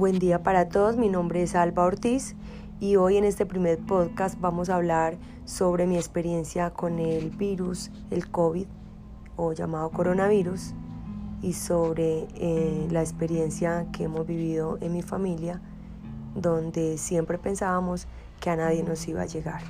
Buen día para todos, mi nombre es Alba Ortiz y hoy en este primer podcast vamos a hablar sobre mi experiencia con el virus, el COVID o llamado coronavirus y sobre eh, la experiencia que hemos vivido en mi familia donde siempre pensábamos que a nadie nos iba a llegar.